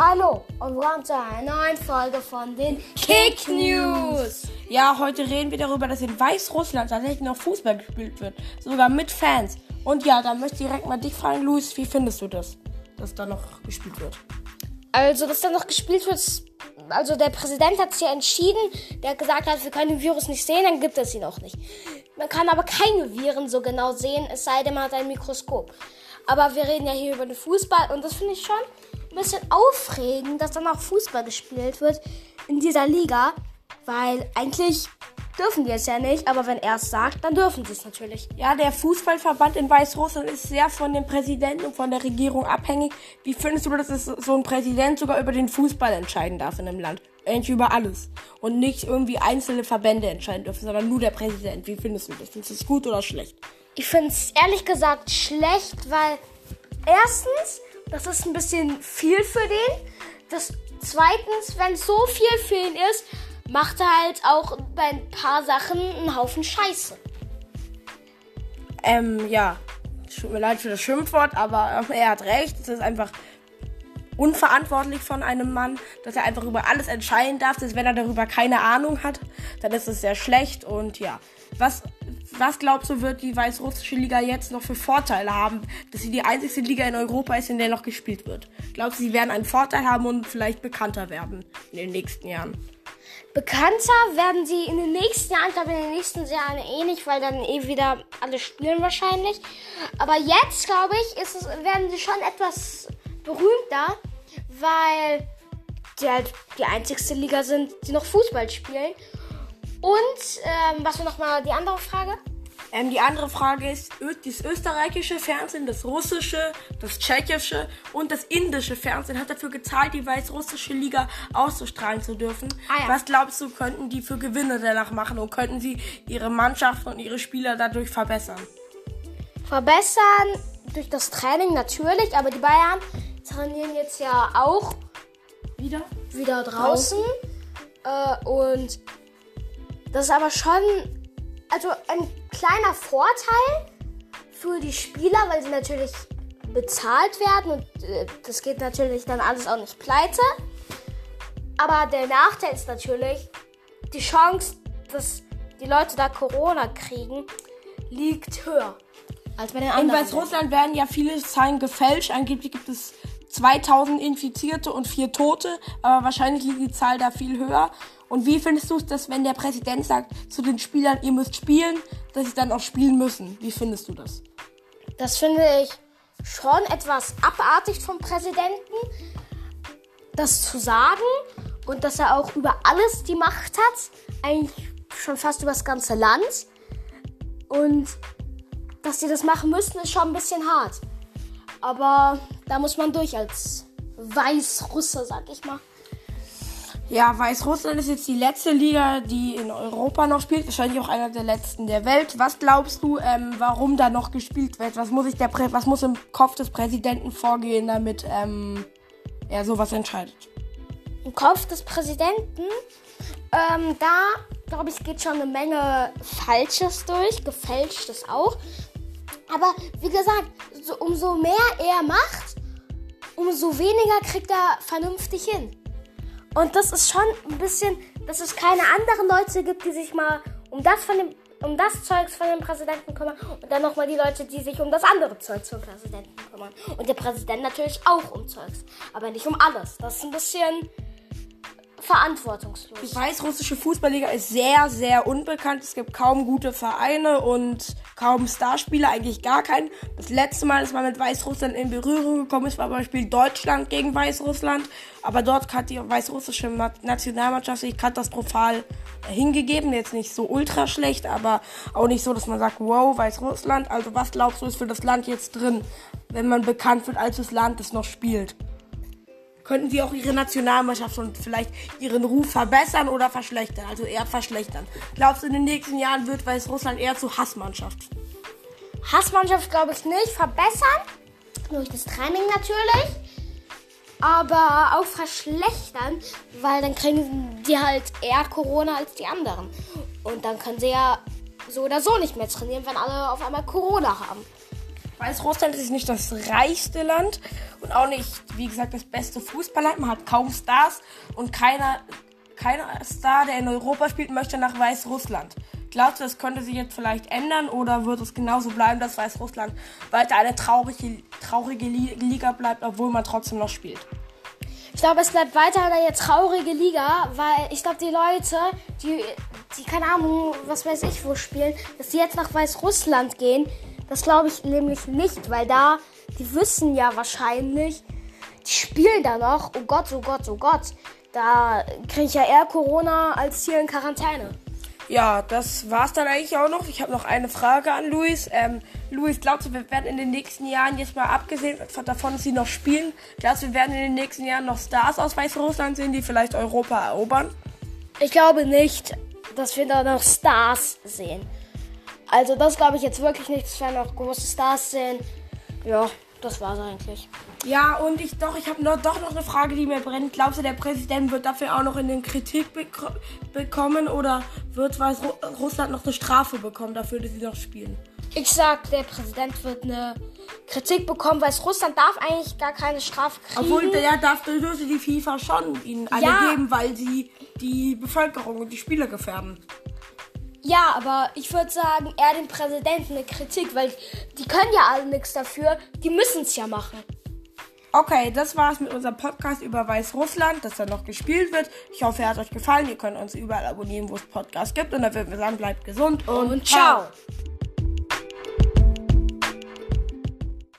Hallo und willkommen zu einer neuen Folge von den Kick News. Ja, heute reden wir darüber, dass in Weißrussland tatsächlich noch Fußball gespielt wird. Sogar mit Fans. Und ja, dann möchte ich direkt mal dich fragen, Luis, wie findest du das, dass da noch gespielt wird? Also, dass da noch gespielt wird, also der Präsident hat sich ja entschieden, der gesagt hat, wir können den Virus nicht sehen, dann gibt es ihn auch nicht. Man kann aber keine Viren so genau sehen, es sei denn, man hat ein Mikroskop. Aber wir reden ja hier über den Fußball und das finde ich schon bisschen aufregend, dass dann auch Fußball gespielt wird in dieser Liga, weil eigentlich dürfen die es ja nicht, aber wenn er es sagt, dann dürfen sie es natürlich. Ja, der Fußballverband in Weißrussland ist sehr von dem Präsidenten und von der Regierung abhängig. Wie findest du, dass es so ein Präsident sogar über den Fußball entscheiden darf in einem Land? Eigentlich über alles. Und nicht irgendwie einzelne Verbände entscheiden dürfen, sondern nur der Präsident. Wie findest du das? Findest du es gut oder schlecht? Ich finde es ehrlich gesagt schlecht, weil erstens, das ist ein bisschen viel für den. Das zweitens, wenn so viel für ihn ist, macht er halt auch bei ein paar Sachen einen Haufen Scheiße. Ähm, ja. Tut mir leid für das Schimpfwort, aber er hat recht. Es ist einfach unverantwortlich von einem Mann, dass er einfach über alles entscheiden darf. Dass wenn er darüber keine Ahnung hat, dann ist es sehr schlecht. Und ja, was, was glaubst du, wird die weißrussische Liga jetzt noch für Vorteile haben, dass sie die einzige Liga in Europa ist, in der noch gespielt wird? Glaubst du, sie werden einen Vorteil haben und vielleicht bekannter werden in den nächsten Jahren? Bekannter werden sie in den nächsten Jahren, ich glaube in den nächsten Jahren eh nicht, weil dann eh wieder alle spielen wahrscheinlich. Aber jetzt, glaube ich, ist es, werden sie schon etwas berühmter, weil die halt die einzigste Liga sind, die noch Fußball spielen. Und ähm, was war nochmal die andere Frage? Ähm, die andere Frage ist, das österreichische Fernsehen, das russische, das tschechische und das indische Fernsehen hat dafür gezahlt, die weißrussische Liga auszustrahlen zu dürfen. Ah, ja. Was glaubst du, könnten die für Gewinne danach machen und könnten sie ihre Mannschaft und ihre Spieler dadurch verbessern? Verbessern durch das Training natürlich, aber die Bayern trainieren jetzt ja auch wieder, wieder draußen. Äh, und das ist aber schon also ein kleiner Vorteil für die Spieler, weil sie natürlich bezahlt werden und äh, das geht natürlich dann alles auch nicht pleite. Aber der Nachteil ist natürlich, die Chance, dass die Leute da Corona kriegen, liegt höher als bei den anderen. In Weißrussland werden ja viele Zahlen gefälscht. Angeblich gibt es 2000 Infizierte und vier Tote, aber wahrscheinlich liegt die Zahl da viel höher. Und wie findest du es, dass wenn der Präsident sagt zu den Spielern, ihr müsst spielen, dass sie dann auch spielen müssen? Wie findest du das? Das finde ich schon etwas abartig vom Präsidenten, das zu sagen und dass er auch über alles die Macht hat, eigentlich schon fast über das ganze Land. Und dass sie das machen müssen, ist schon ein bisschen hart. Aber da muss man durch als Weißrusse, sag ich mal. Ja, Weißrussland ist jetzt die letzte Liga, die in Europa noch spielt. Wahrscheinlich auch einer der letzten der Welt. Was glaubst du, ähm, warum da noch gespielt wird? Was muss, ich der Prä was muss im Kopf des Präsidenten vorgehen, damit ähm, er sowas entscheidet? Im Kopf des Präsidenten? Ähm, da, glaube ich, geht schon eine Menge Falsches durch. Gefälschtes auch. Aber wie gesagt, so, umso mehr er macht, umso weniger kriegt er vernünftig hin. Und das ist schon ein bisschen, dass es keine anderen Leute gibt, die sich mal um das von dem um das Zeugs von dem Präsidenten kümmern und dann nochmal die Leute, die sich um das andere Zeugs vom Präsidenten kümmern. Und der Präsident natürlich auch um Zeugs, aber nicht um alles. Das ist ein bisschen verantwortungslos. Die weißrussische Fußballliga ist sehr, sehr unbekannt. Es gibt kaum gute Vereine und kaum Starspieler, eigentlich gar keinen. Das letzte Mal, dass man mit Weißrussland in Berührung gekommen ist, war Beispiel Deutschland gegen Weißrussland. Aber dort hat die weißrussische Nationalmannschaft sich katastrophal hingegeben. Jetzt nicht so ultra schlecht, aber auch nicht so, dass man sagt, wow, Weißrussland. Also was glaubst du, ist für das Land jetzt drin, wenn man bekannt wird als das Land, das noch spielt? Könnten sie auch ihre Nationalmannschaft und vielleicht ihren Ruf verbessern oder verschlechtern. Also eher verschlechtern. Glaubst du, in den nächsten Jahren wird Weißrussland eher zur Hassmannschaft? Hassmannschaft glaube ich nicht. Verbessern. Durch das Training natürlich. Aber auch verschlechtern, weil dann kriegen die halt eher Corona als die anderen. Und dann können sie ja so oder so nicht mehr trainieren, wenn alle auf einmal Corona haben. Weißrussland ist nicht das reichste Land und auch nicht, wie gesagt, das beste Fußballland. Man hat kaum Stars und keiner, keiner Star, der in Europa spielt, möchte nach Weißrussland. Glaubst du, das könnte sich jetzt vielleicht ändern oder wird es genauso bleiben, dass Weißrussland weiter eine traurige, traurige Liga bleibt, obwohl man trotzdem noch spielt? Ich glaube, es bleibt weiter eine traurige Liga, weil ich glaube, die Leute, die, die keine Ahnung, was weiß ich wo spielen, dass die jetzt nach Weißrussland gehen, das glaube ich nämlich nicht, weil da, die wissen ja wahrscheinlich, die spielen da noch, oh Gott, oh Gott, oh Gott, da kriege ich ja eher Corona als hier in Quarantäne. Ja, das war's dann eigentlich auch noch. Ich habe noch eine Frage an Luis. Ähm, Luis, glaubst du, wir werden in den nächsten Jahren, jetzt mal abgesehen davon, dass sie noch spielen, glaubst du, wir werden in den nächsten Jahren noch Stars aus Weißrussland sehen, die vielleicht Europa erobern? Ich glaube nicht, dass wir da noch Stars sehen. Also das glaube ich jetzt wirklich nicht, dass wir noch große Stars sehen. Ja, das war's eigentlich. Ja, und ich doch, ich habe noch, doch noch eine Frage, die mir brennt. Glaubst du, der Präsident wird dafür auch noch in den Kritik be bekommen oder wird Weiß Russland noch eine Strafe bekommen dafür, dass sie noch spielen? Ich sag, der Präsident wird eine Kritik bekommen, weil Russland darf eigentlich gar keine Strafe kriegen. Obwohl, der darf dürfte die FIFA schon ihnen eine ja. geben, weil sie die Bevölkerung und die Spieler gefährden. Ja, aber ich würde sagen, eher den Präsidenten eine Kritik, weil die können ja alle nichts dafür. Die müssen es ja machen. Okay, das war's mit unserem Podcast über Weißrussland, das dann noch gespielt wird. Ich hoffe, er hat euch gefallen. Ihr könnt uns überall abonnieren, wo es Podcasts gibt. Und dann würden wir sagen, bleibt gesund und, und ciao.